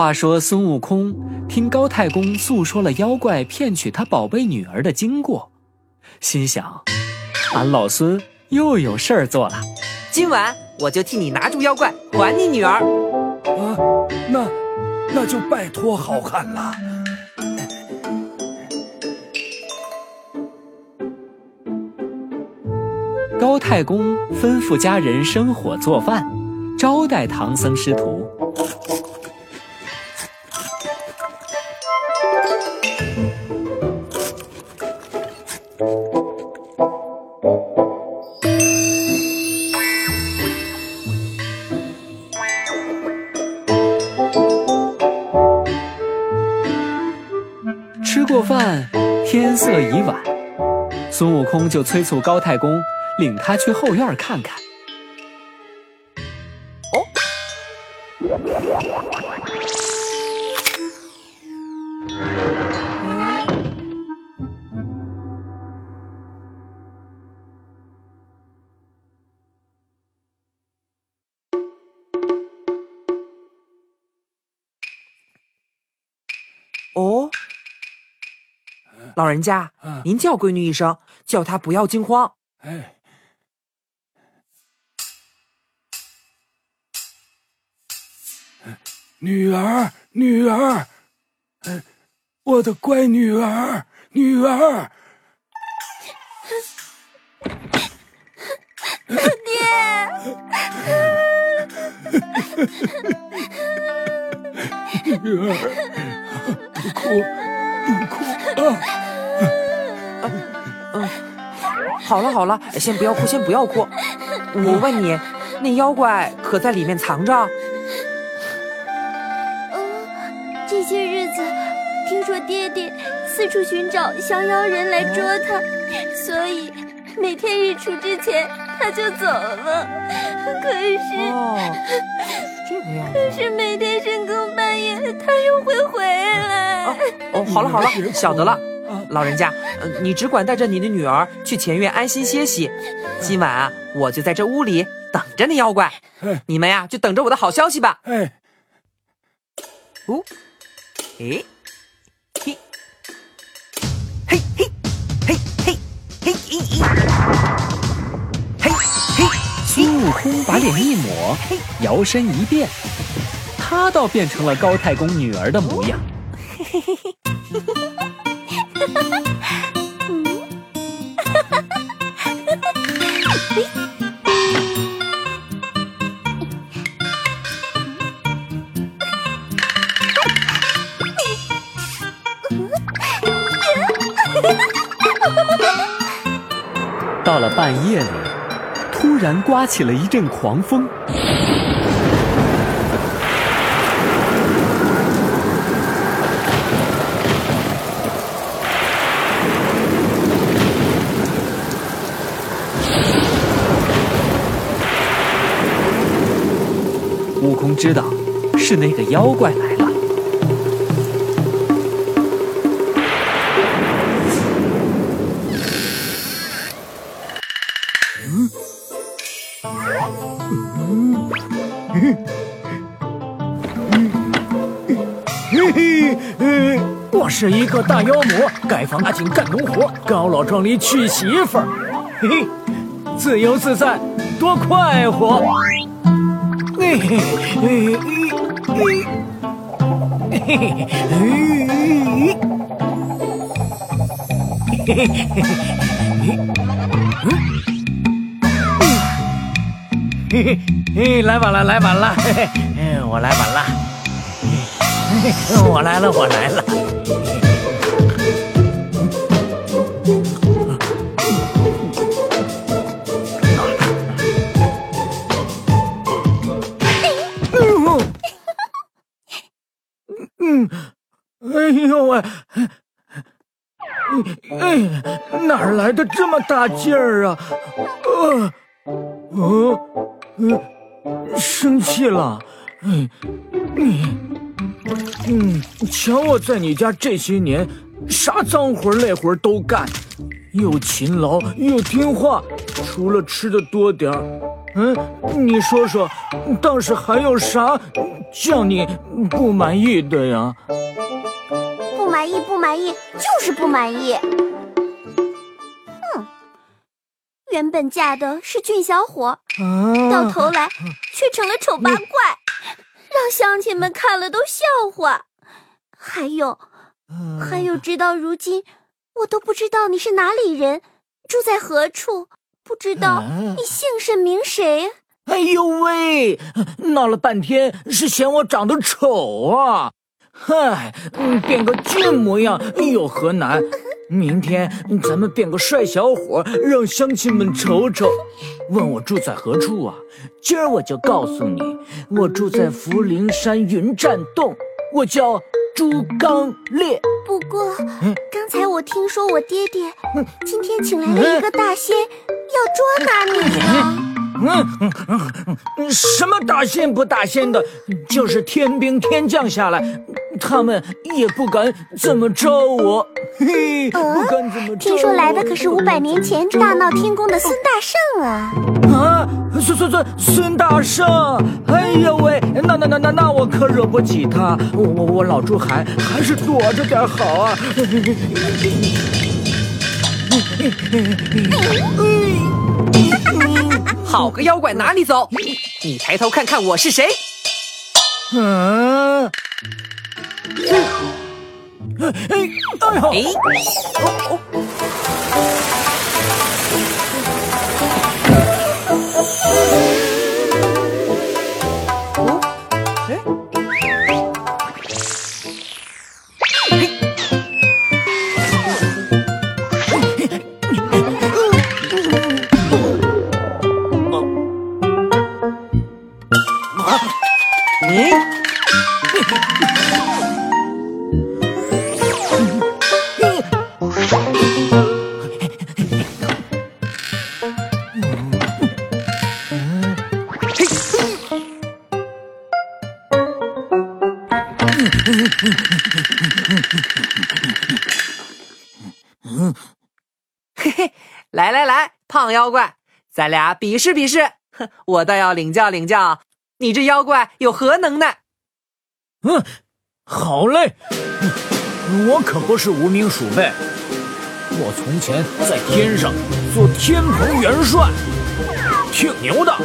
话说孙悟空听高太公诉说了妖怪骗取他宝贝女儿的经过，心想：俺老孙又有事儿做了。今晚我就替你拿住妖怪，还你女儿。啊，那那就拜托好汉了。高太公吩咐家人生火做饭，招待唐僧师徒。过饭，天色已晚，孙悟空就催促高太公，领他去后院看看。老人家，您叫闺女一声，叫她不要惊慌。哎，女儿，女儿，哎，我的乖女儿，女儿。爹。女儿，不哭，不哭啊！好了好了，先不要哭，先不要哭。我问你，那妖怪可在里面藏着？嗯，这些日子听说爹爹四处寻找降妖人来捉他，所以每天日出之前他就走了。可是，哦，这个样子。可是每天深更半夜他又会回来。哦哦，好了好了，晓得了。老人家，你只管带着你的女儿去前院安心歇息。今晚啊，我就在这屋里等着那妖怪。你们呀，就等着我的好消息吧。哎，哦，哎，嘿，嘿嘿，嘿嘿，嘿嘿，嘿嘿。孙悟空把脸一抹，摇身一变，他倒变成了高太公女儿的模样。嘿嘿嘿嘿。到了半夜里，突然刮起了一阵狂风。悟空知道是那个妖怪来了。嘿嘿，我是一个大妖魔，盖房打井干农活，高老庄里娶媳妇儿，嘿嘿，自由自在，多快活！嘿嘿嘿嘿嘿嘿嘿嘿嘿嘿嘿，嘿嘿嘿，来晚了，来晚了，嘿嘿，我来晚了。我来了，我来了。哎呦喂！哎，哪来的这么大劲儿啊？呃，哦，呃，生气了？嗯，你，嗯，瞧我在你家这些年，啥脏活累活都干，又勤劳又听话，除了吃的多点儿，嗯，你说说，倒是还有啥叫你不满意的呀？不满意，不满意，就是不满意。哼，原本嫁的是俊小伙，到头来却成了丑八怪，让乡亲们看了都笑话。还有，还有，直到如今，我都不知道你是哪里人，住在何处，不知道你姓甚名谁。哎呦喂，闹了半天是嫌我长得丑啊！嗨，变个俊模样有何难？明天咱们变个帅小伙，让乡亲们瞅瞅。问我住在何处啊？今儿我就告诉你，我住在福陵山云栈洞，我叫朱刚烈。不过，刚才我听说我爹爹今天请来了一个大仙，要捉拿你呢。嗯嗯嗯，什么大仙不大仙的，就是天兵天将下来，他们也不敢怎么着我。嘿，不敢怎么着。听说来的可是五百年前大闹天宫的孙大圣啊！啊，孙孙孙孙大圣！哎呦喂，那那那那那我可惹不起他，我我我老朱还还是躲着点好啊。好个妖怪，哪里走？你抬头看看我是谁？嗯，哎哎哎！哦哦。嗯，嘿嘿，来来来，胖妖怪，咱俩比试比试。哼，我倒要领教领教，你这妖怪有何能耐？嗯，好嘞，我可不是无名鼠辈，我从前在天上做天蓬元帅，挺牛的。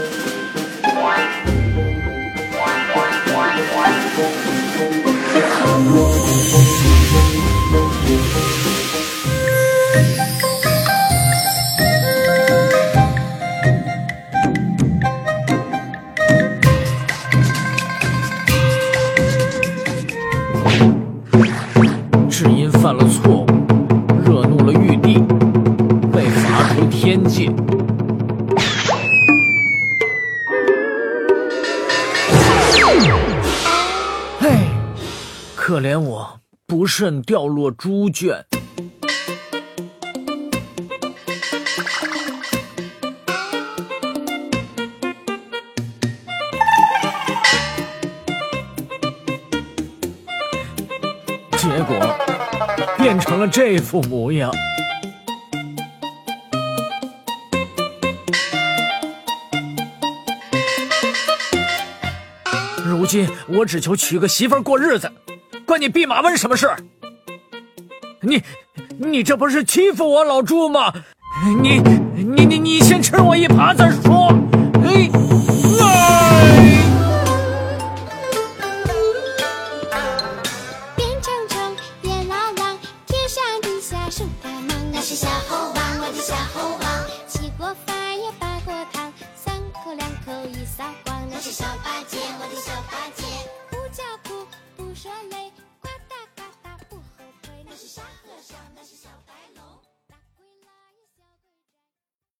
可怜我不慎掉落猪圈。结果变成了这副模样。如今我只求娶个媳妇过日子，关你弼马温什么事？你，你这不是欺负我老朱吗？你，你，你，你先吃我一耙再说。哎。小猴王，我的小猴王。七锅饭呀八戒。